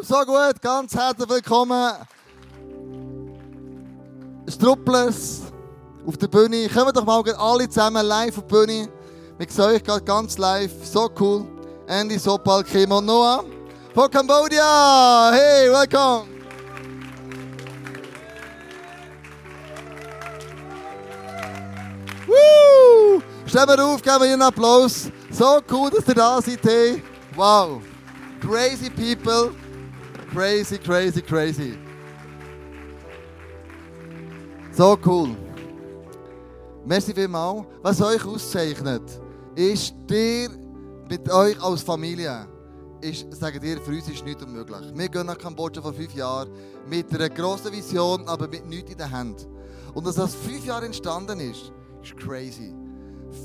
So gut, ganz herzlich willkommen. Strupplers auf der Bühne. Kommen doch mal alle zusammen live auf die Bühne. Wir sehen euch gerade ganz live. So cool. Andy, Sopal, Kim und Noah. Von Cambodia. Hey, welcome. Woo! Stehen wir auf, geben wir einen Applaus. So cool, dass ihr da seid. Hey. Wow. Crazy people. Crazy, crazy, crazy. So cool. Merci vielmals. Was euch auszeichnet, ist dir mit euch als Familie. Ist, sagen dir, für uns ist nichts unmöglich. Wir gehen nach Kambodscha vor fünf Jahren mit einer grossen Vision, aber mit nichts in der Hand. Und dass das fünf Jahre entstanden ist, ist crazy.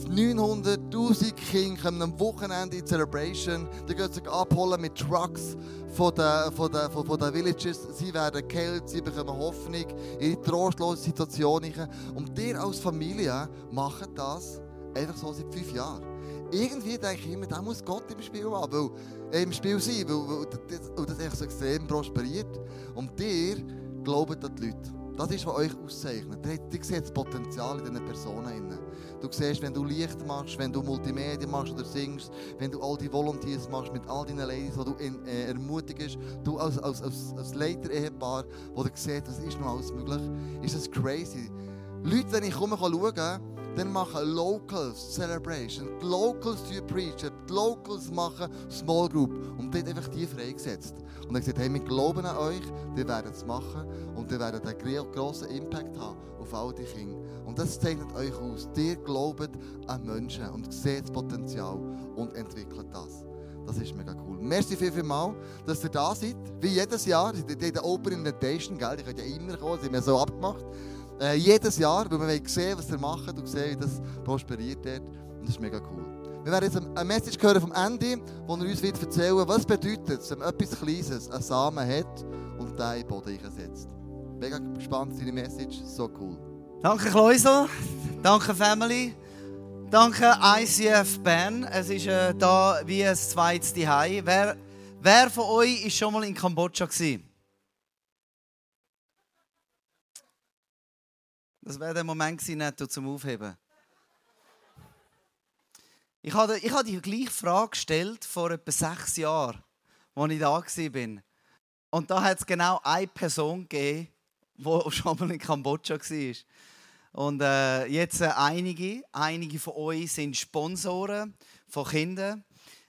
900.000 Kinder kommen am Wochenende in Celebration. Die gehen sich abholen mit Trucks von den, von den, von, von den Villages. Sie werden geheilt, sie bekommen Hoffnung in trostlose Situation. Und ihr als Familie macht das einfach so seit fünf Jahren. Irgendwie denke ich immer, da muss Gott im Spiel haben, weil, äh, im Spiel sein, weil, weil, weil das, das so extrem prosperiert. Und ihr glaubt an die Leute. Das ist, was euch auszeichnet. Ihr seht das Potenzial in diesen Personen. Du siehst, wenn du Licht machst, wenn du Multimedia machst oder singst, wenn du all die Volunteers machst mit all deinen Ladies, die du in, äh, ermutigst, du als, als, als, als Leiter-Ehepaar, wo du siehst, was ist noch alles möglich, ist das crazy. Leute, wenn ich komme, schauen dann machen Locals Celebration. Die Locals preachen, die Locals machen Small Group. Und dort einfach die freigesetzt. Und er gesagt, hey, wir glauben an euch, wir werden es machen und wir werden einen grossen Impact haben auf all die Kinder. Und das zeichnet euch aus. Ihr glaubt an Menschen und seht das Potenzial und entwickelt das. Das ist mega cool. Merci viel, viel mal, dass ihr da seid. Wie jedes Jahr. In der Open Invitation, gell? Die könnt ja immer kommen, das haben wir so abgemacht. Äh, jedes Jahr, weil wir sehen, was ihr macht und sehen, wie das prosperiert dort. Und das ist mega cool. Wir werden jetzt eine Message hören vom Andy, wo er uns wird erzählen wird, was bedeutet es, wenn etwas Kleines, einen Samen hat und den in den Boden einsetzt. Mega gespannt, seine Message, so cool. Danke Kleusel, danke Family, danke ICF Bern. Es ist äh, da wie ein zweites Zuhause. Wer, wer von euch war schon mal in Kambodscha? Gewesen? Das wäre der Moment gewesen, nicht zum Aufheben. Ich habe, ich habe die gleiche Frage gestellt vor etwa sechs Jahren, als ich da war. Und da hat es genau eine Person gegeben, die schon mal in Kambodscha war. Und äh, jetzt äh, einige, einige von euch sind Sponsoren von Kindern.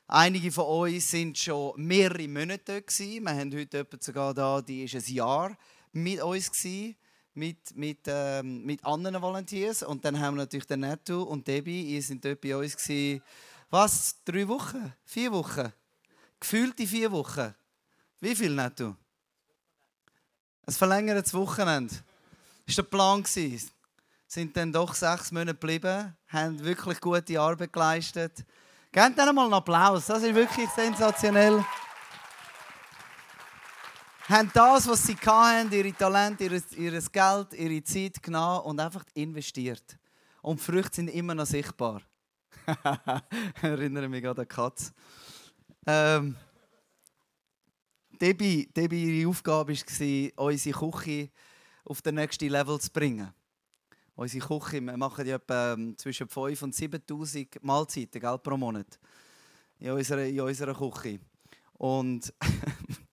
Einige von euch sind schon mehrere Monate dort. Wir haben heute sogar da, die ist ein Jahr mit uns gewesen mit, mit, ähm, mit anderen Volunteers. Und dann haben wir natürlich den Netto und Debbie, ihr sind dort bei uns. Gewesen. Was? Drei Wochen? Vier Wochen? Gefühlte vier Wochen. Wie viel Netto? Ein verlängertes Wochenende. Das war der Plan. Gewesen. Sind dann doch sechs Monate geblieben, haben wirklich gute Arbeit geleistet. Gebt dann mal einen Applaus, das ist wirklich sensationell haben das, was sie hatten, ihre Talente, ihr, Geld, ihre Zeit genommen und einfach investiert. Und die Früchte sind immer noch sichtbar. ich erinnere mich an Katz. Ähm, Debbie, Debbie, ihre Aufgabe war, unsere Küche auf den nächsten Level zu bringen. Unsere Küche, wir machen ja etwa ähm, zwischen 5.000 und 7'000 Mahlzeiten gell, pro Monat in unserer, in unserer Küche. Und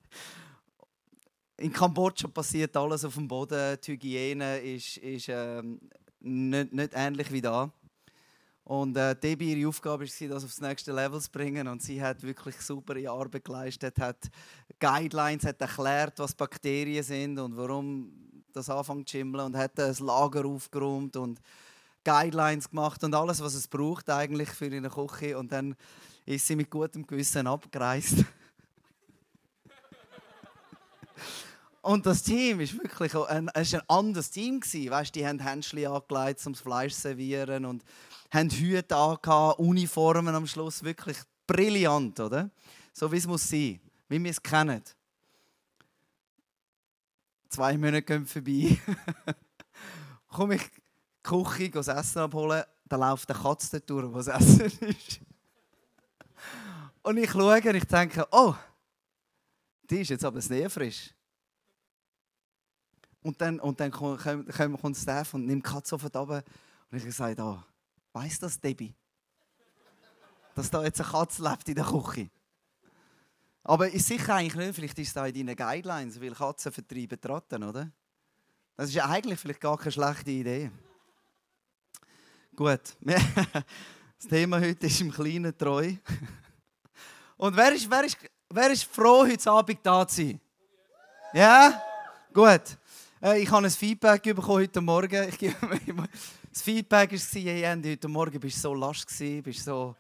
In Kambodscha passiert alles auf dem Boden. Die Hygiene ist, ist ähm, nicht, nicht ähnlich wie da. Und äh, Debbie, ihre Aufgabe war, das aufs nächste Level zu bringen. Und sie hat wirklich super Arbeit geleistet, hat Guidelines, hat erklärt, was Bakterien sind und warum das anfängt zu schimmeln und hat das Lager aufgeräumt und Guidelines gemacht und alles, was es braucht eigentlich für eine Küche. Und dann ist sie mit gutem Gewissen abgereist. Und das Team ist wirklich ein, ist ein anderes Team gewesen. Weißt, die haben Händchen angelegt, um das Fleisch zu servieren und haben Hüte angehabt, Uniformen am Schluss. Wirklich brillant, oder? So wie es muss sein, wie wir es kennen. Zwei Monate gehen vorbei. Komme ich in die Küche, das Essen abholen, da läuft der Katze dort durch, was Essen ist. Und ich schaue und ich denke, oh, ist jetzt aber sehr frisch. Und dann, und dann kommt, kommt, Steph und nimmt die Katze sofort runter. Und ich gesagt, oh, weiss das Debbie? Dass da jetzt eine Katze lebt in der Küche. Aber ist sicher eigentlich nicht, vielleicht ist es da in deinen Guidelines, weil Katzen vertreiben Ratten, oder? Das ist ja eigentlich vielleicht gar keine schlechte Idee. Gut, das Thema heute ist im Kleinen treu. Und wer ist, wer ist, wer ist froh, heute Abend da zu sein? Ja? Gut. Äh, ich habe ein Feedback bekommen heute Morgen. Ich gebe das Feedback war, hey Andy, heute Morgen bist du so lasch, bist so,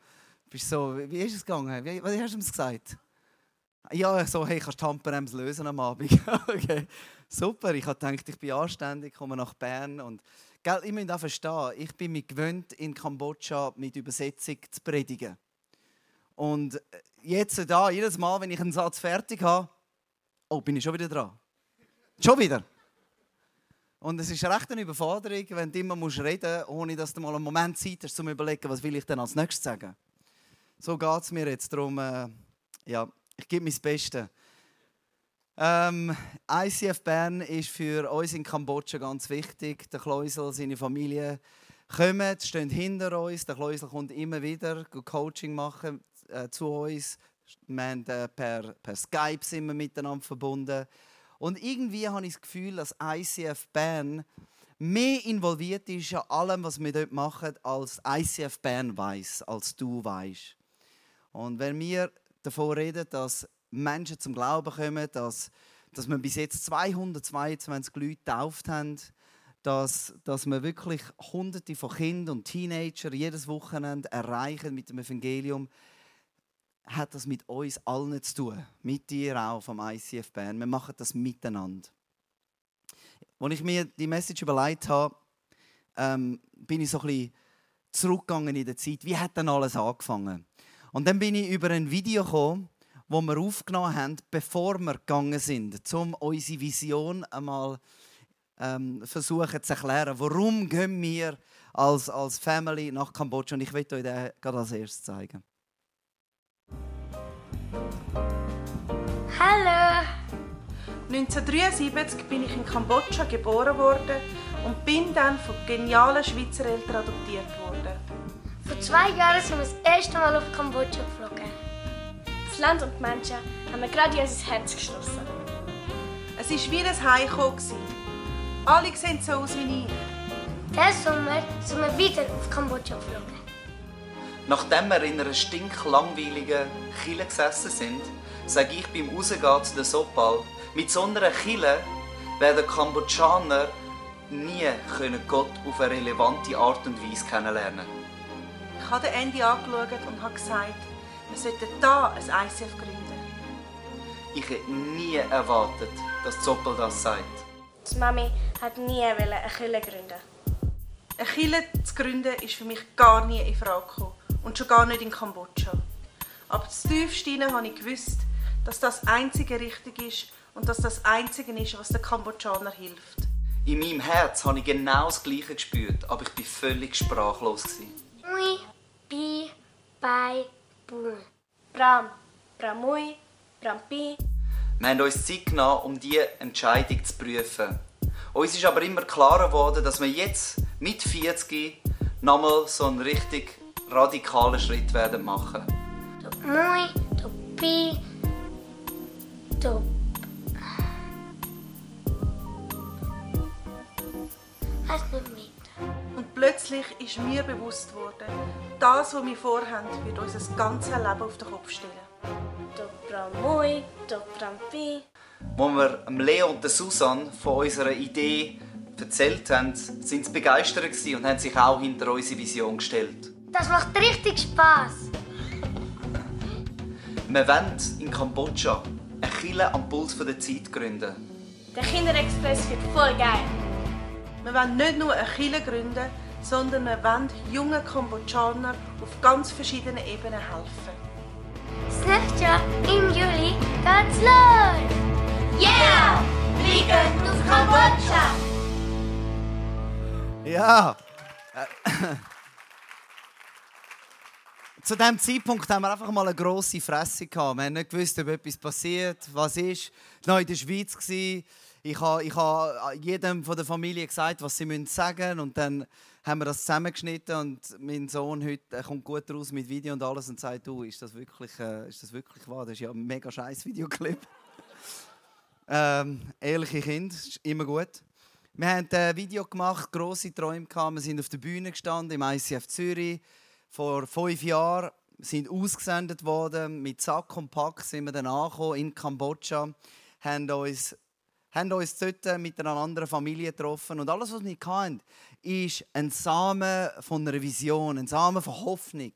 bist so, wie ist es gegangen? Wie, was hast du ihm gesagt? Ja, so, hey, kannst du Handbremse lösen am Abend? okay, super. Ich habe gedacht, ich bin anständig, komme nach Bern und gell, ich muss auch verstehen, ich bin mir gewöhnt, in Kambodscha mit Übersetzung zu predigen. Und äh, jetzt da, jedes Mal, wenn ich einen Satz fertig habe, oh, bin ich schon wieder dran. Schon wieder. Und es ist recht eine Überforderung, wenn du immer reden musst, ohne dass du mal einen Moment Zeit hast, um zu überlegen, was will ich denn als nächstes sagen. So geht es mir jetzt darum, äh, ja, ich gebe mein Bestes. Ähm, ICF Bern ist für uns in Kambodscha ganz wichtig. Der Kleusel, seine Familie kommen, stehen hinter uns. Der Kleusel kommt immer wieder Coaching machen äh, zu uns. Wir haben, äh, per, per Skype sind wir miteinander verbunden. Und irgendwie habe ich das Gefühl, dass ICF Bern mehr involviert ist an allem, was wir dort machen, als ICF Bern weiß, als du weißt. Und wenn wir davon reden, dass Menschen zum Glauben kommen, dass, dass wir bis jetzt 222 Leute getauft haben, dass, dass wir wirklich Hunderte von Kindern und Teenagern jedes Wochenende erreichen mit dem Evangelium, hat das mit uns allen zu tun. Mit dir auch vom ICF Bern. Wir machen das miteinander. Als ich mir die Message überlegt habe, ähm, bin ich so ein bisschen zurückgegangen in der Zeit. Wie hat denn alles angefangen? Und dann bin ich über ein Video gekommen, wo wir aufgenommen haben, bevor wir gegangen sind, um unsere Vision einmal ähm, versuchen zu erklären. Warum gehen wir als, als Family nach Kambodscha? Und ich will euch das gerade als erstes zeigen. 1973 bin ich in Kambodscha geboren worden und bin dann von genialen Schweizer Eltern adoptiert worden. Vor zwei Jahren sind wir das erste Mal auf Kambodscha geflogen. Das Land und die Menschen haben mir gerade in unser Herz geschlossen. Es war wie ein Heimkommen. Alle sehen so aus wie ich. Diesen Sommer sind wir wieder auf Kambodscha geflogen. Nachdem wir in einer stinklangweiligen Kille gesessen sind, sage ich beim Rausgehen zu der Sopal, mit so einer Kille werden Kambodschaner nie Gott auf eine relevante Art und Weise kennenlernen können habe den Andy angeschaut und habe gesagt, wir sollten hier ein ICF gründen. Ich hätte nie erwartet, dass Zoppel das sagt. Die Mami hat nie eine Kille gründen. Eine Kille zu gründen ist für mich gar nie in Frage gekommen. Und schon gar nicht in Kambodscha. Aber das tiefste habe ich gewusst, dass das einzige richtig ist und dass das einzige ist, was den Kambodschaner hilft. In meinem Herz habe ich genau das Gleiche gespürt, aber ich war völlig sprachlos. Ui. Pi, Pai, Pu. Bram, Bramui, Brampi. Wir haben uns Zeit genommen, um diese Entscheidung zu prüfen. Uns ist aber immer klarer geworden, dass wir jetzt mit 40 nochmal so einen richtig radikalen Schritt werden machen. Mui, du Pi, du. Und plötzlich ist mir bewusst worden, das, was wir vorhaben, wird unser ganzes Leben auf den Kopf stellen. Dobramui, Dobrampi. Als wir Leo und Susan von unserer Idee erzählt haben, sind sie begeistert und haben sich auch hinter unsere Vision gestellt. Das macht richtig Spaß. Wir wollen in Kambodscha eine Kille am Puls der Zeit gründen. Der Kinderexpress wird voll geil. Wir wollen nicht nur eine Kille gründen, sondern wir wollen jungen Kambodschanern auf ganz verschiedenen Ebenen helfen. Das nächste Jahr im Juli geht's los! Yeah! Wir gehen auf Kambodscha! Ja! zu diesem Zeitpunkt haben wir einfach mal eine grosse Fresse gehabt. Wir haben nicht gewusst, ob etwas passiert, was ist. Ich war noch in der Schweiz. Ich habe, ich habe jedem von der Familie gesagt, was sie sagen müssen. Und dann haben wir das zusammengeschnitten und mein Sohn heute kommt gut raus mit Video und alles und sagt, du, ist das wirklich, äh, ist das wirklich wahr? Das ist ja ein mega scheiß Videoclip. ähm, ehrliche Kind, ist immer gut. Wir haben ein Video gemacht, grosse Träume gehabt. Wir sind auf der Bühne gestanden im ICF Zürich vor fünf Jahren sind ausgesendet worden. Mit Sack und Pack sind wir dann angekommen in Kambodscha, haben uns, haben uns dort mit einer anderen Familie getroffen. Und alles, was wir hatten, ist ein Samen von einer Vision, ein Samen von Hoffnung.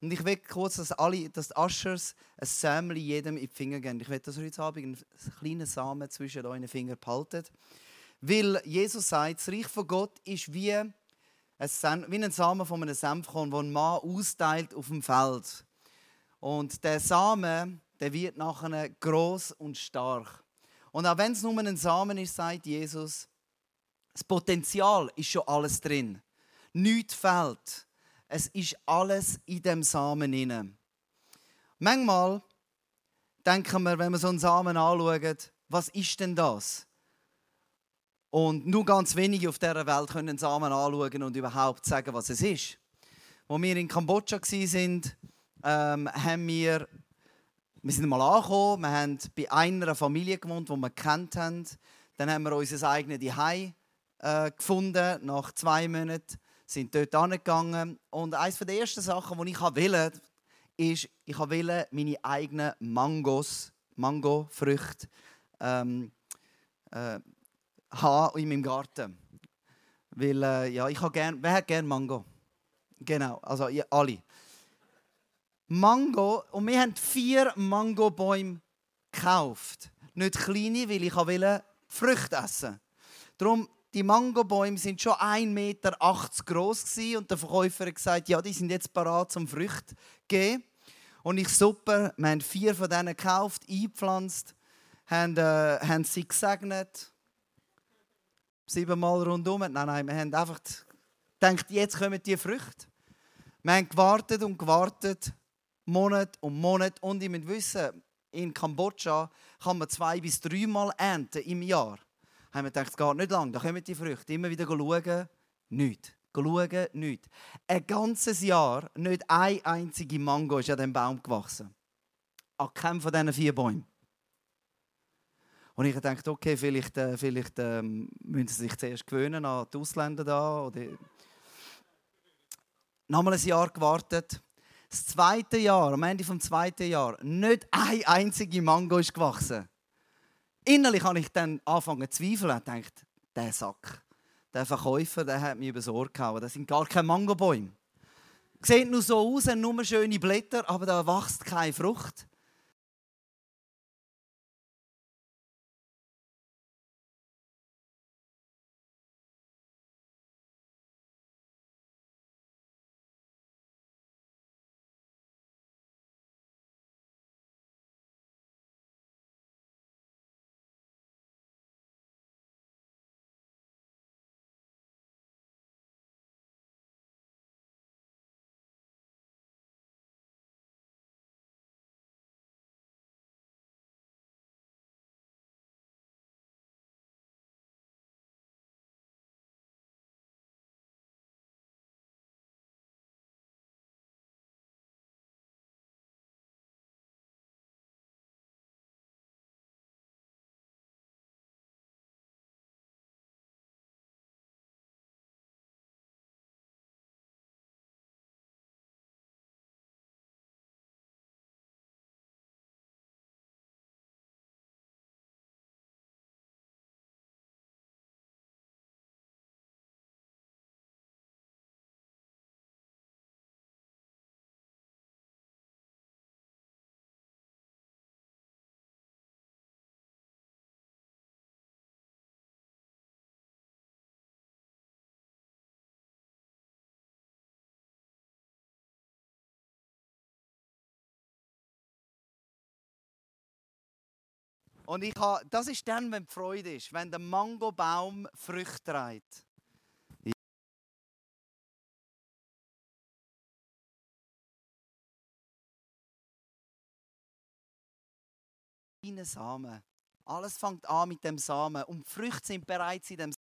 Und ich will kurz, dass alle, dass die Ushers ein Sämli jedem in die Finger geben. Ich will, dass ihr heute Abend einen kleinen Samen zwischen euren Fingern behaltet. Weil Jesus sagt, das Reich von Gott ist wie ein, wie ein Samen von einem Senfkorn, den ein Mann austeilt auf dem Feld. Und der Samen, der wird nachher groß und stark. Und auch wenn es nur ein Samen ist, sagt Jesus, das Potenzial ist schon alles drin. Nichts fehlt. Es ist alles in dem Samen inne. Manchmal denken wir, wenn wir so einen Samen anschauen, was ist denn das? Und nur ganz wenige auf dieser Welt können den Samen anschauen und überhaupt sagen, was es ist. Als wir in Kambodscha waren, ähm, haben wir, wir sind mal angekommen, wir haben bei einer Familie gewohnt, die wir kennt haben. Dann haben wir unser eigenes Zuhause äh, gefunden, nach zwei Monaten, sind dort angegangen. Und eines der ersten Sachen, die ich wollte, ist, ich wollte meine eigenen Mangos, Mangofrüchte, ähm, äh, habe in meinem Garten. Weil, äh, ja, ich gern, wer hat gerne Mango? Genau, also ja, alle. Mango, und wir haben vier Mangobäume gekauft. Nicht kleine, weil ich wollte Früchte essen. Darum, die Mangobäume sind schon 1,80 Meter groß und der Verkäufer hat gesagt, ja, die sind jetzt parat zum Früchte geben. Und ich super, wir haben vier von denen gekauft, eingepflanzt, haben, äh, haben sie gesegnet siebenmal rundum. Nein, nein, wir haben einfach gedacht, jetzt kommen die Früchte. Wir haben gewartet und gewartet, Monat um Monat. Und ich muss wissen, in Kambodscha kann man zwei bis dreimal ernten im Jahr. Da haben wir gedacht, es geht nicht lang, da kommen die Früchte. Immer wieder schauen, nichts. Schauen, nichts. Ein ganzes Jahr, nicht eine einzige Mango ist an diesem Baum gewachsen. An keinem von diesen vier Bäumen. Und ich dachte, okay, vielleicht, äh, vielleicht äh, müssen sie sich zuerst gewöhnen an die Ausländer da. Oder Nochmal ein Jahr gewartet. Das zweite Jahr, am Ende des zweiten Jahres, nicht eine einzige Mango ist gewachsen. Innerlich habe ich dann angefangen zu zweifeln und dachte, der Sack, der Verkäufer, der hat mich übers Ohr gehauen. Das sind gar keine Mangobäume. Sieht nur so aus, nur schöne Blätter, aber da wächst keine Frucht. Und ich habe, das ist dann, wenn die Freude ist, wenn der Mangobaum Früchte trägt. Samen. Alles fängt an mit dem Samen und die Früchte sind bereits in dem Samen.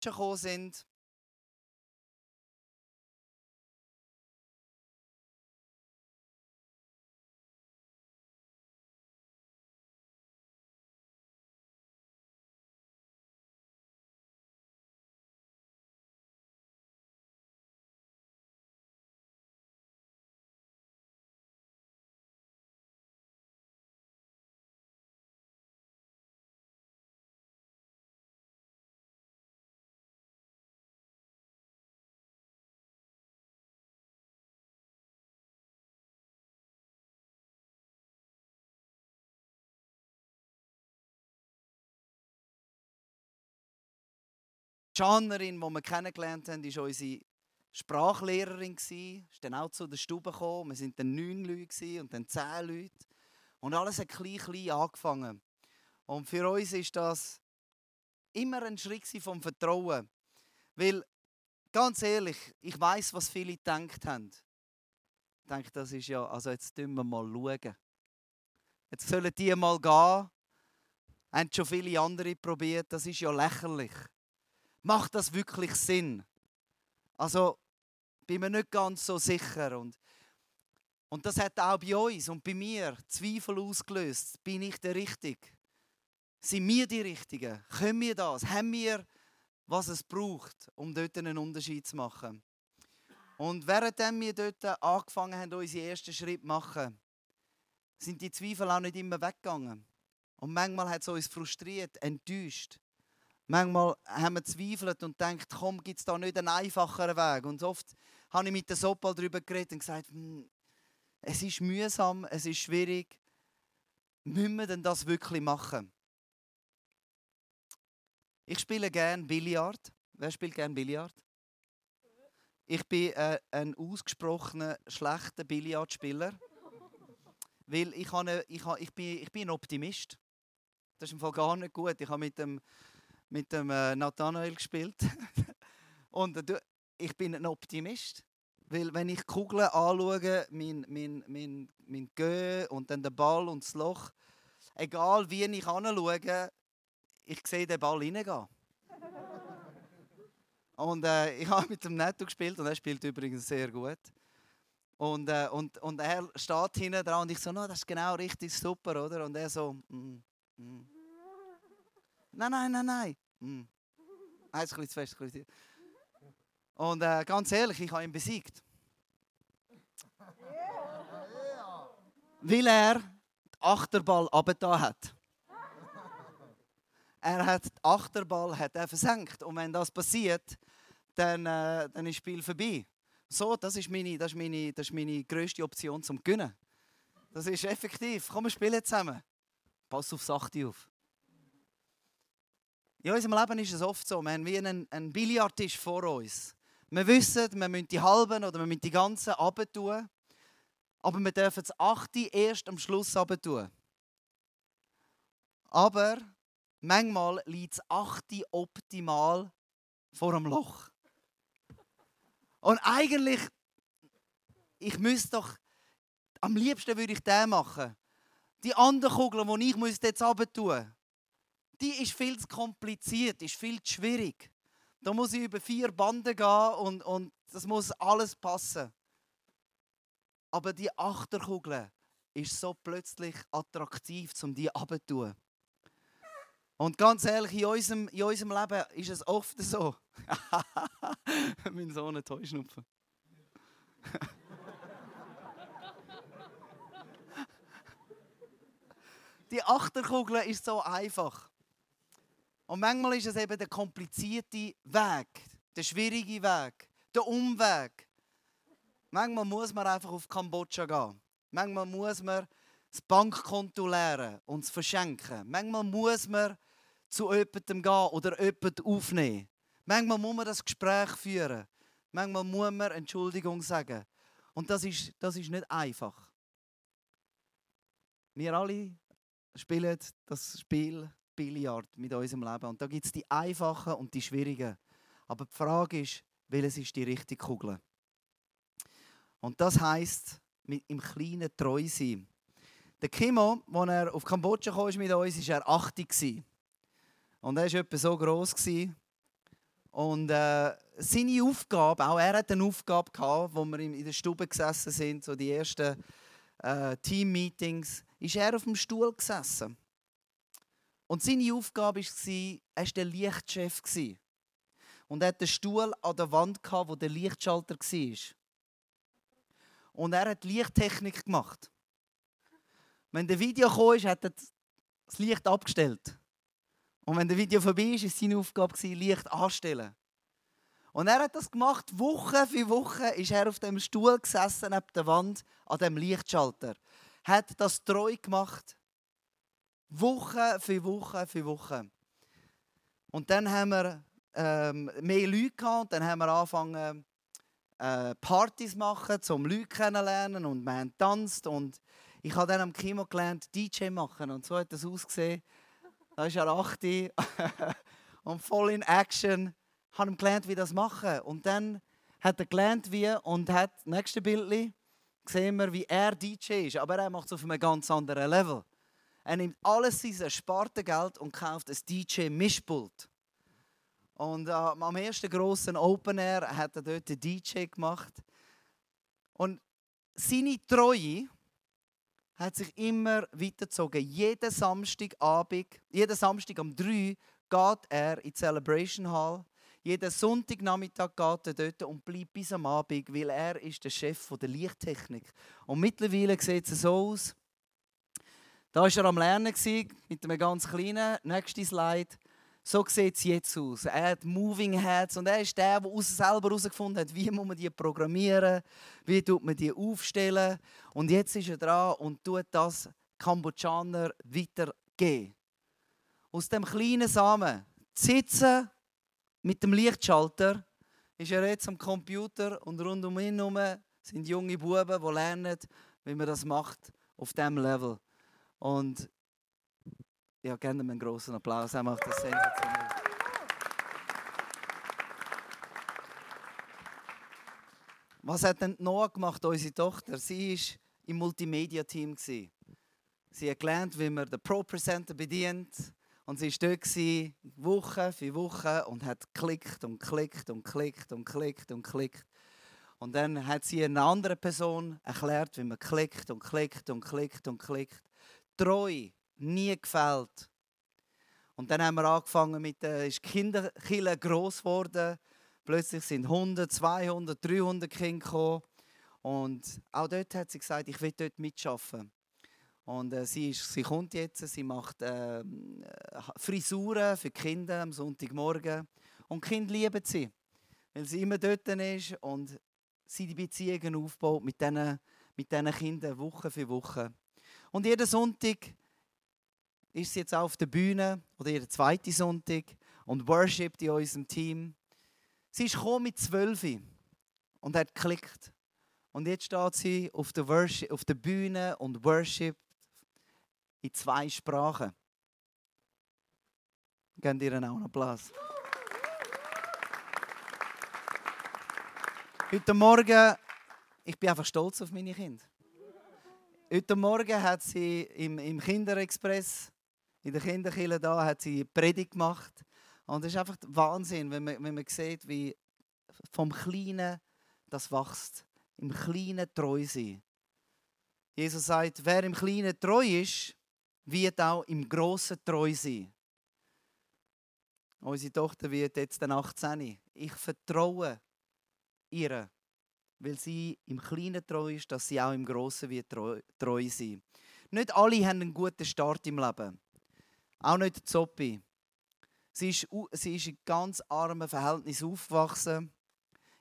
Gekommen sind. Janerin, die wir kennengelernt haben, war unsere Sprachlehrerin. Sie ist dann auch zu der Stube gekommen. Wir waren dann neun Leute und dann zehn Leute. Und alles hat klein, klein angefangen. Und für uns ist das immer ein Schritt vom Vertrauen. Weil, ganz ehrlich, ich weiß, was viele gedacht haben. Ich denke, das ist ja, also jetzt schauen wir mal. Schauen. Jetzt sollen die mal gehen. Haben schon viele andere probiert. Das ist ja lächerlich. Macht das wirklich Sinn? Also, bin mir nicht ganz so sicher. Und, und das hat auch bei uns und bei mir Zweifel ausgelöst. Bin ich der Richtige? Sind wir die Richtigen? Können wir das? Haben wir, was es braucht, um dort einen Unterschied zu machen? Und während wir dort angefangen haben, unsere ersten Schritte zu machen, sind die Zweifel auch nicht immer weggegangen. Und manchmal hat es uns frustriert, enttäuscht. Manchmal haben wir zweifelt und denkt, komm, gibt es da nicht einen einfacheren Weg? Und oft habe ich mit der Sopal darüber geredet und gesagt, hm, es ist mühsam, es ist schwierig. Müssen wir denn das wirklich machen? Ich spiele gerne Billard. Wer spielt gerne Billard? Ich bin äh, ein ausgesprochener schlechter Billardspieler. Weil ich, habe, ich, habe, ich, bin, ich bin ein Optimist. Das ist im Fall gar nicht gut. Ich habe mit dem mit dem äh, Nathanael gespielt. und äh, ich bin ein Optimist. Weil wenn ich Kugeln anschaue, mein, mein, mein, mein Gö und dann den Ball und das Loch, egal wie ich anschaue, ich sehe den Ball reingehen. und äh, ich habe mit dem Netto gespielt und er spielt übrigens sehr gut. Und, äh, und, und er steht hinten dran und ich so, no, das ist genau richtig, super, oder? Und er so, mm, mm. Nein, nein, nein, nein. Hm. Eins zu fest. Und äh, ganz ehrlich, ich habe ihn besiegt. Weil er den Achterball abgetan hat. Er hat den Achterball hat er versenkt. Und wenn das passiert, dann, äh, dann ist das Spiel vorbei. So, das ist meine, das ist meine, das ist meine grösste Option zum Gewinnen. Das ist effektiv. Komm, wir spielen zusammen. Pass auf Sachte auf. In unserem Leben ist es oft so, wir haben wie einen, einen Billardtisch vor uns. Wir wissen, wir müssen die halben oder wir müssen die ganzen tun. Aber wir dürfen das achte erst am Schluss tun. Aber manchmal liegt das achte optimal vor dem Loch. Und eigentlich, ich müsste doch, am liebsten würde ich den machen. Die andere Kugel, die ich muss jetzt tun die ist viel zu kompliziert, ist viel zu schwierig. Da muss ich über vier Banden gehen und, und das muss alles passen. Aber die Achterkugel ist so plötzlich attraktiv, um die abzutun. Und ganz ehrlich, in unserem, in unserem Leben ist es oft so. mein Sohn hat Heuschnupfen. die Achterkugel ist so einfach. Und manchmal ist es eben der komplizierte Weg, der schwierige Weg, der Umweg. Manchmal muss man einfach auf Kambodscha gehen. Manchmal muss man das Bankkonto leeren und es verschenken. Manchmal muss man zu jemandem gehen oder jemanden aufnehmen. Manchmal muss man das Gespräch führen. Manchmal muss man Entschuldigung sagen. Und das ist, das ist nicht einfach. Wir alle spielen das Spiel Billard mit unserem Leben. Und da gibt es die einfachen und die schwierigen. Aber die Frage ist, welches ist die richtige Kugel? Und das heißt, mit im Kleinen treu sein. Der Kimo, als er auf Kambodscha kam mit uns, war er 80. Und er war etwa so gross. Und äh, seine Aufgabe, auch er hatte eine Aufgabe, wo wir in der Stube gesessen sind, so die ersten äh, Team-Meetings, ist er auf dem Stuhl gesessen. Und seine Aufgabe war, er war der Lichtchef. Und er hatte den Stuhl an der Wand, wo der Lichtschalter war. Und er hat Lichttechnik gemacht. Wenn der Video kam, hat er das Licht abgestellt. Und wenn der Video vorbei ist, war seine Aufgabe, Licht anstellen. Und er hat das gemacht, Woche für Woche ist er auf dem Stuhl gesessen, neben der Wand, an dem Lichtschalter. Hat das treu gemacht. Woche für Woche für Woche. Und dann haben wir ähm, mehr Leute gehabt dann haben wir angefangen, äh, Partys machen, um Leute kennenzulernen und wir haben getanzt und ich habe dann am Kimo gelernt, DJ machen und so hat das ausgesehen. Da ist er 8 und voll in Action. Ich habe gelernt, wie das machen und dann hat er gelernt, wie und hat, nächste Bild, sehen wir, wie er DJ ist, aber er macht es auf einem ganz anderen Level. Er nimmt alles sein ersparte Geld und kauft ein DJ-Mischpult. Und äh, am ersten grossen Open Air hat er dort den DJ gemacht. Und seine Treue hat sich immer weitergezogen. Jeden Samstagabend, jeden Samstag um 3 geht er in die Celebration Hall. Jeden Sonntagnachmittag geht er dort und bleibt bis am Abend, weil er ist der Chef der Lichttechnik. Und mittlerweile sieht es so aus, da war er am Lernen mit einem ganz kleinen. Nächste Slide. So sieht es jetzt aus. Er hat Moving Heads und er ist der, der selber herausgefunden hat, wie muss man die programmieren, wie tut man die aufstellen. Und jetzt ist er dran und tut das Kambodschaner weitergeben. Aus dem kleinen Samen sitzen mit dem Lichtschalter ist er jetzt am Computer und rund um ihn herum sind junge Buben, die lernen, wie man das macht auf diesem Level. Und ja, gerne einen großen Applaus. Er macht das sensationell. Was hat denn Noah gemacht, unsere Tochter? Sie war im Multimedia-Team. Sie hat gelernt, wie man den Pro-Presenter bedient. Und sie war dort Woche für Woche und hat geklickt und geklickt und geklickt und geklickt und geklickt. Und dann hat sie einer anderen Person erklärt, wie man klickt und klickt und klickt und klickt treu, nie gefällt. Und dann haben wir angefangen mit äh, Kinderkille groß geworden. Plötzlich sind 100, 200, 300 Kinder gekommen. Und auch dort hat sie gesagt, ich will dort mitschaffen. Und äh, sie, ist, sie kommt jetzt, sie macht äh, Frisuren für die Kinder am Sonntagmorgen. Und die Kinder lieben sie, weil sie immer dort ist und sie die Beziehungen aufbaut mit diesen mit Kindern Woche für Woche. Und jeden Sonntag ist sie jetzt auf der Bühne oder jeden zweiten Sonntag und worshipt in unserem Team. Sie ist mit zwölf und hat geklickt. Und jetzt steht sie auf der, Worship, auf der Bühne und worshipt in zwei Sprachen. Gebt ihr auch einen Applaus. Heute Morgen, ich bin einfach stolz auf meine Kinder. Heute Morgen hat sie im, im Kinderexpress, in der Kinderkille da, hat sie eine Predigt gemacht. Und es ist einfach Wahnsinn, wenn man, wenn man sieht, wie vom Kleinen das wächst. Im Kleinen treu sein. Jesus sagt, wer im Kleinen treu ist, wird auch im Grossen treu sein. Unsere Tochter wird jetzt dann 18. Ich vertraue ihr, weil sie im Kleinen treu ist, dass sie auch im Grossen wird treu, treu sein. Nicht alle haben einen guten Start im Leben. Auch nicht Zoppi. Sie ist, sie ist in ganz armen Verhältnissen aufgewachsen.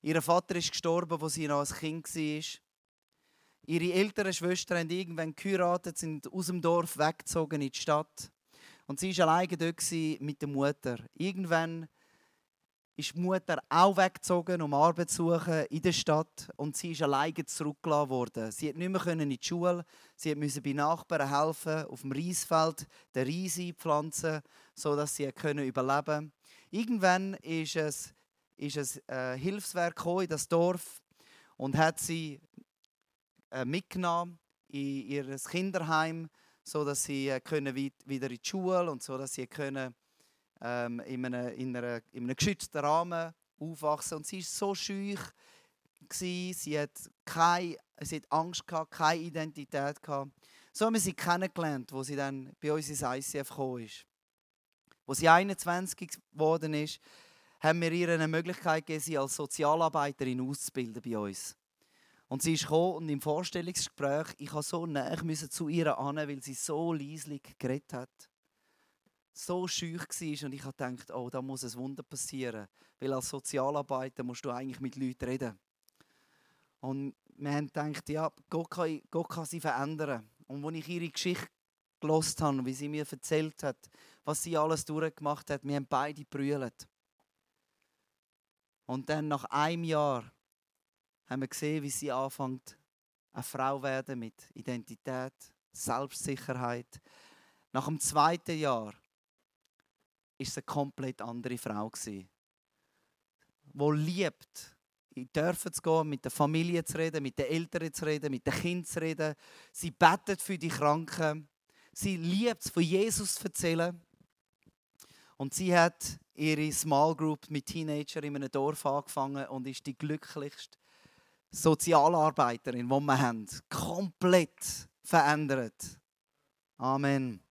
Ihr Vater ist gestorben, als sie noch ein Kind war. Ihre älteren Schwestern haben irgendwann geheiratet, sind aus dem Dorf weggezogen in die Stadt. Und sie war alleine dort mit der Mutter. Irgendwann ist die Mutter auch weggezogen, um Arbeit zu suchen in der Stadt. Und sie ist alleine zurückgelassen worden. Sie konnte nicht mehr in die Schule. Sie musste bei Nachbarn helfen, auf dem Reisfeld den Reis einpflanzen, sodass sie überleben konnte. Irgendwann ist es, ist ein äh, Hilfswerk in das Dorf und hat sie äh, mitgenommen in ihr Kinderheim so dass sie äh, können wieder in die Schule und so dass sie können ähm, in, einem, in, einer, in einem geschützten Rahmen aufwachsen und sie ist so schüch sie hat keine, sie hat Angst gehabt, keine Identität gehabt. So haben wir sie kennengelernt, wo sie dann bei uns ins ICF gekommen ist. Wo sie 21 geworden ist, haben wir ihr eine Möglichkeit gegeben, sie als Sozialarbeiterin auszubilden bei uns. Und sie ist gekommen und im Vorstellungsgespräch, ich musste so näher zu ihr an, weil sie so leislich geredet hat. So schüch war und ich dachte, oh, da muss ein Wunder passieren. Weil als Sozialarbeiter musst du eigentlich mit Leuten reden. Und wir haben gedacht, ja, Gott kann, Gott kann sie verändern. Und als ich ihre Geschichte gelost habe, wie sie mir erzählt hat, was sie alles durchgemacht hat, wir haben beide brüllt. Und dann nach einem Jahr haben wir gesehen, wie sie anfängt, eine Frau werden mit Identität, Selbstsicherheit. Nach dem zweiten Jahr ist eine komplett andere Frau die liebt, in dürfen zu gehen, mit der Familie zu reden, mit den Eltern zu reden, mit den Kindern zu reden. Sie betet für die Kranken. Sie liebt es, von Jesus zu erzählen. Und sie hat ihre Small Group mit Teenagern in einem Dorf angefangen und ist die glücklichste Sozialarbeiterin, die wir haben, komplett verändert. Amen.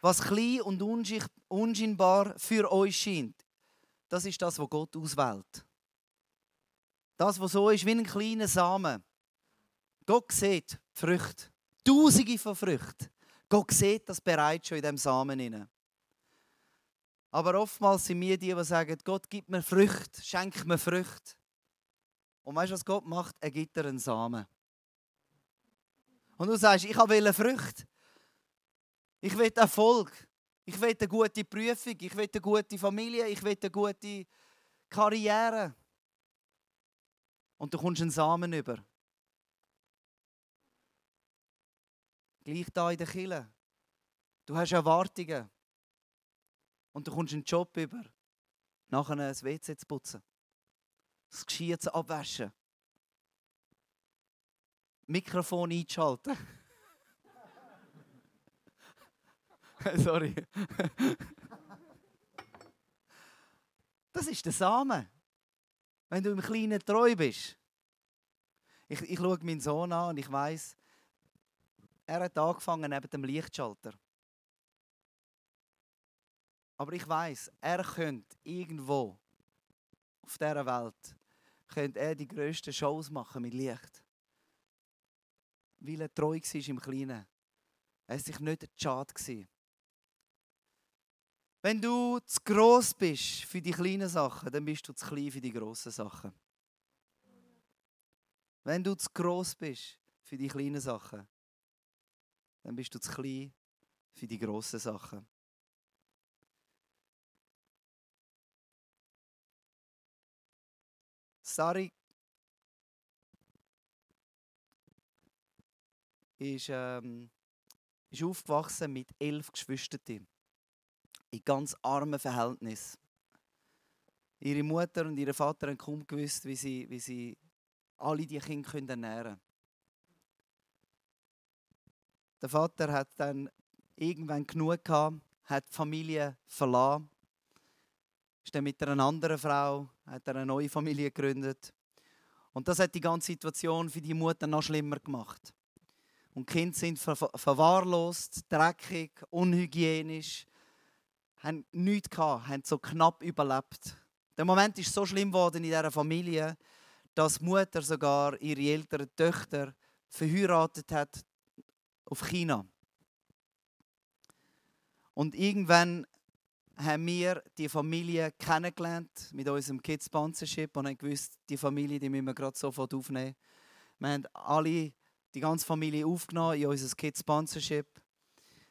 Was klein und unscheinbar für euch scheint, das ist das, was Gott auswählt. Das, was so ist wie ein kleiner Samen. Gott sieht Früchte. Tausende von Früchten. Gott sieht das bereits schon in diesem Samen. Aber oftmals sind wir die, die sagen, Gott gibt mir Früchte, schenkt mir Früchte. Und weißt du, was Gott macht? Er gibt dir einen Samen. Und du sagst, ich will Früchte. Ich will Erfolg. Ich will eine gute Prüfung. Ich will eine gute Familie. Ich will eine gute Karriere. Und du kommst einen Samen über. Gleich da in der Kille. Du hast Erwartungen. Und du kommst einen Job über, nachher ein WC zu putzen, das Geschirr zu abwaschen, Mikrofon einzuschalten. Sorry. das ist der Samen. Wenn du im Kleinen treu bist. Ich, ich schaue meinen Sohn an und ich weiß, er hat angefangen neben dem Lichtschalter. Aber ich weiß, er könnte irgendwo auf dieser Welt könnte er die grössten Shows machen mit Licht. Weil er treu war im Kleinen. Er war sich nicht schade. Wenn du zu gross bist für die kleinen Sachen, dann bist du zu klein für die grossen Sachen. Wenn du zu gross bist für die kleinen Sachen, dann bist du zu klein für die grossen Sachen. Sari ist, ähm, ist aufgewachsen mit elf Geschwistern in ganz armen Verhältnissen. Ihre Mutter und ihr Vater haben kaum gewusst, wie sie, wie sie alle die Kinder ernähren können. Der Vater hat dann irgendwann genug gehabt, hat die Familie verlassen, ist dann mit einer anderen Frau, hat eine neue Familie gegründet. Und das hat die ganze Situation für die Mutter noch schlimmer gemacht. Und die Kinder sind ver verwahrlost, dreckig, unhygienisch, haben nichts gehabt, haben so knapp überlebt. Der Moment ist so schlimm geworden in dieser Familie, dass die Mutter sogar ihre älteren Töchter verheiratet hat auf China. Und irgendwann haben wir die Familie kennengelernt mit unserem Kids Sponsorship und haben gewusst, die Familie die müssen wir gerade sofort aufnehmen. Wir haben alle, die ganze Familie aufgenommen in unser Kids Sponsorship.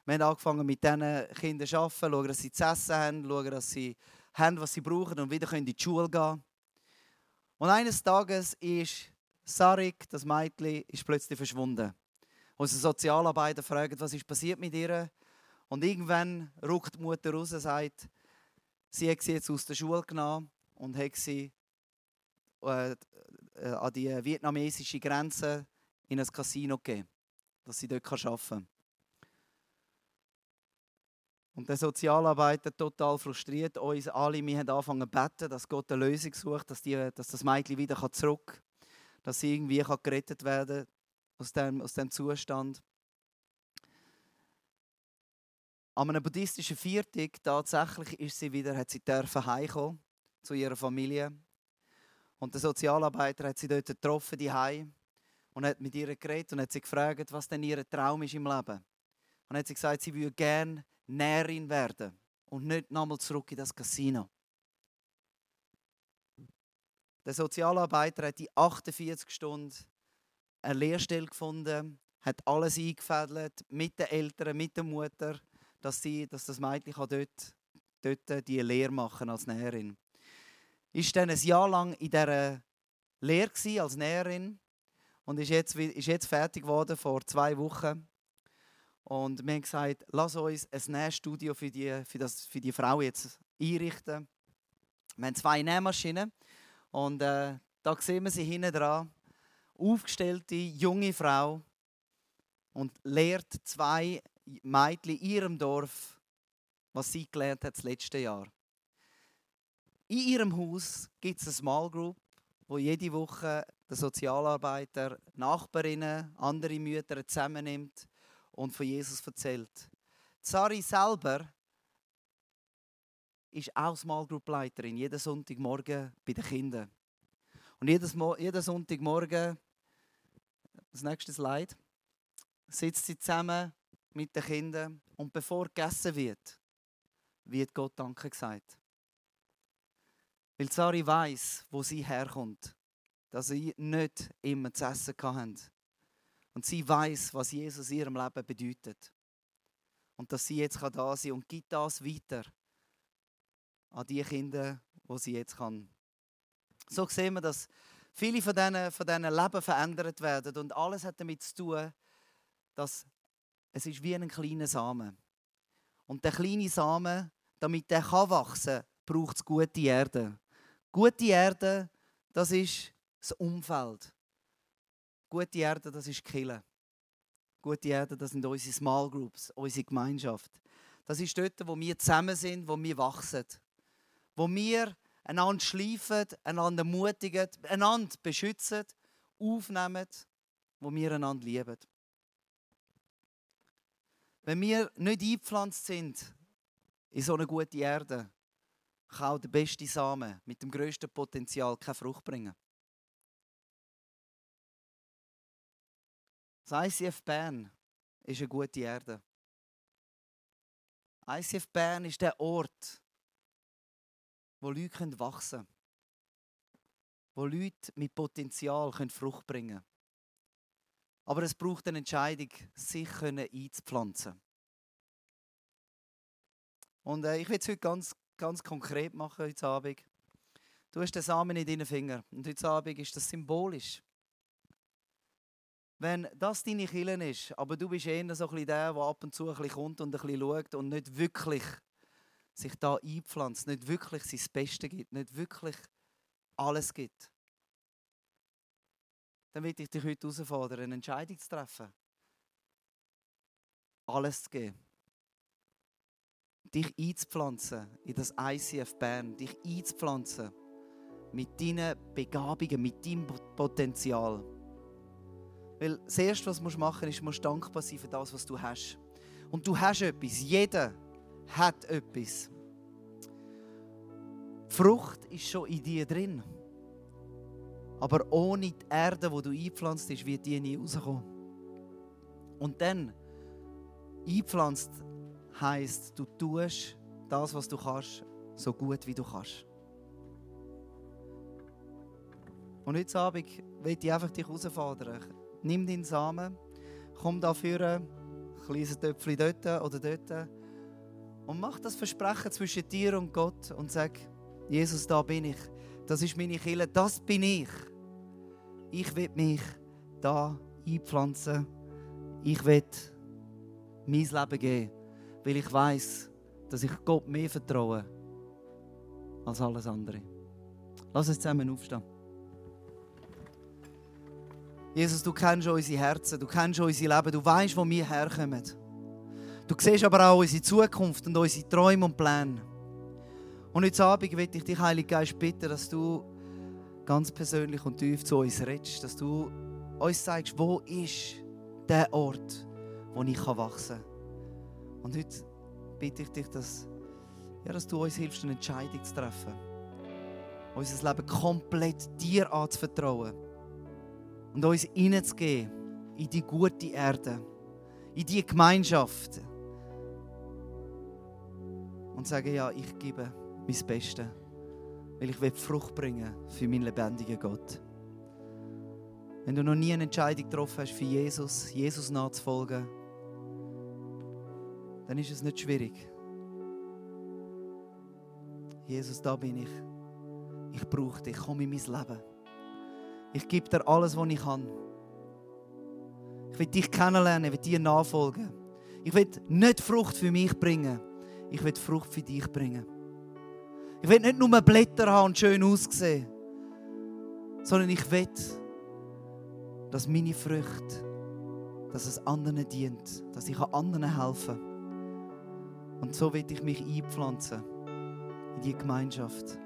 Wir haben angefangen mit diesen Kindern zu arbeiten, schauen, dass sie zu essen haben, schauen, dass sie haben, was sie brauchen und wieder in die Schule gehen Und eines Tages ist Sarik, das Mädchen, ist plötzlich verschwunden. Unser Sozialarbeiter fragt, was ist passiert mit ihr? Und irgendwann ruckt die Mutter raus und sagt, sie hat sie jetzt aus der Schule genommen und hat sie äh, äh, an die vietnamesische Grenze in ein Casino gegeben, dass sie dort arbeiten kann. Und der Sozialarbeiter total frustriert, uns alle, wir haben angefangen zu beten, dass Gott eine Lösung sucht, dass, die, dass das Mädchen wieder zurück kann, dass sie irgendwie gerettet werden kann aus dem, aus dem Zustand. An einem buddhistischen Viertag tatsächlich ist sie wieder, hat sie dürfen heimkommen zu ihrer Familie. Und der Sozialarbeiter hat sie dort getroffen, die und hat mit ihr geredet und hat sie gefragt, was denn ihr Traum ist im Leben. Und hat sie gesagt, sie würde gerne Näherin werden und nicht nochmal zurück in das Casino. Der Sozialarbeiter hat die 48 Stunden eine Lehrstelle gefunden, hat alles eingefädelt mit den Eltern, mit der Mutter dass, sie, dass das Mädchen dort, dort die Lehre machen als Näherin. Ist dann ein Jahr lang in dieser Lehre als Näherin und ist jetzt, ist jetzt fertig geworden vor zwei Wochen. Und wir haben gesagt, lass uns ein Nähstudio für die, für, das, für die Frau jetzt einrichten. Wir haben zwei Nähmaschinen und äh, da sehen wir sie hinten dran. Aufgestellte junge Frau und lehrt zwei Mädchen in ihrem Dorf, was sie gelernt hat das letzte Jahr. In ihrem Haus gibt es eine Small Group, wo jede Woche der Sozialarbeiter Nachbarinnen, andere Mütter zusammennimmt und von Jesus erzählt. Sari selber ist auch Small Group Leiterin, jeden Sonntagmorgen bei den Kindern. Und jedes Mo jeden Sonntagmorgen, das nächste Slide, sitzt sie zusammen mit den Kindern. Und bevor gegessen wird, wird Gott Danke gesagt. Weil Sari weiß, wo sie herkommt, dass sie nicht immer zu essen hatten. Und sie weiß, was Jesus ihrem Leben bedeutet. Und dass sie jetzt da sein kann und gibt das weiter an die Kinder, wo sie jetzt kann. So sehen wir, dass viele von diesen, von diesen Leben verändert werden. Und alles hat damit zu tun, dass es ist wie ein kleiner Samen. Und der kleine Samen, damit der wachsen kann, braucht es gute Erde. Gute Erde, das ist das Umfeld. Gute Erde, das ist Kille. Gute Erde, das sind unsere Small Groups, unsere Gemeinschaft. Das ist dort, wo wir zusammen sind, wo wir wachsen. Wo wir einander schleifen, einander ermutigen, einander beschützen, aufnehmen, wo wir einander lieben. Wenn wir nicht eingepflanzt sind in so eine gute Erde, kann auch der beste Samen mit dem grössten Potenzial keine Frucht bringen. Das ICF Bern ist eine gute Erde. ICF Bern ist der Ort, wo Leute wachsen können. Wo Leute mit Potenzial Frucht bringen können. Aber es braucht eine Entscheidung, sich einzupflanzen. Und äh, ich will es heute ganz, ganz konkret machen, heute Abend. Du hast den Samen in deinen Fingern. Und heute Abend ist das symbolisch. Wenn das deine Killen ist, aber du bist eher so ein der, der ab und zu ein bisschen kommt und ein bisschen schaut und nicht wirklich sich da einpflanzt, nicht wirklich sein Bestes gibt, nicht wirklich alles gibt, dann will ich dich heute herausfordern, eine Entscheidung zu treffen. Alles zu geben. Dich einzupflanzen in das ICF Bern, dich einzupflanzen mit deinen Begabungen, mit deinem Potenzial. Weil das Erste, was du machen musst, ist, musst dankbar sein für das, was du hast. Und du hast etwas. Jeder hat etwas. Die Frucht ist schon in dir drin. Aber ohne die Erde, wo du eingepflanzt bist, wird die nie rauskommen. Und dann, eingepflanzt heisst, du tust das, was du kannst, so gut wie du kannst. Und heute Abend will ich einfach dich herausfordern. Nimm deinen Samen, komm dafür, ein kleines Töpfchen dort oder dort und mach das Versprechen zwischen dir und Gott und sag, Jesus, da bin ich. Das ist meine Kille, das bin ich. Ich will mich da einpflanzen. Ich will mein Leben geben, weil ich weiß, dass ich Gott mehr vertraue als alles andere. Lass uns zusammen aufstehen. Jesus, du kennst unsere Herzen, du kennst unser Leben, du weißt, wo wir herkommen. Du siehst aber auch unsere Zukunft und unsere Träume und Pläne. Und heute Abend möchte ich dich, Heiliger Geist, bitten, dass du ganz persönlich und tief zu uns redest, dass du uns zeigst, wo ist der Ort, wo ich wachsen kann. Und heute bitte ich dich, dass, ja, dass du uns hilfst, eine Entscheidung zu treffen. Unser Leben komplett dir anzuvertrauen und uns hineinzugeben in die gute Erde, in die Gemeinschaft. Und sagen, ja, ich gebe mein Bestes, weil ich will Frucht bringen für meinen lebendigen Gott. Wenn du noch nie eine Entscheidung getroffen hast, für Jesus, Jesus nachzufolgen, dann ist es nicht schwierig. Jesus, da bin ich. Ich brauche dich. Komm in mein Leben. Ich gebe dir alles, was ich kann. Ich will dich kennenlernen, ich will dir nachfolgen. Ich will nicht Frucht für mich bringen, ich will Frucht für dich bringen. Ich will nicht nur Blätter haben und schön aussehen, sondern ich will, dass meine Frucht, dass es anderen dient, dass ich anderen helfen kann. Und so will ich mich einpflanzen in die Gemeinschaft.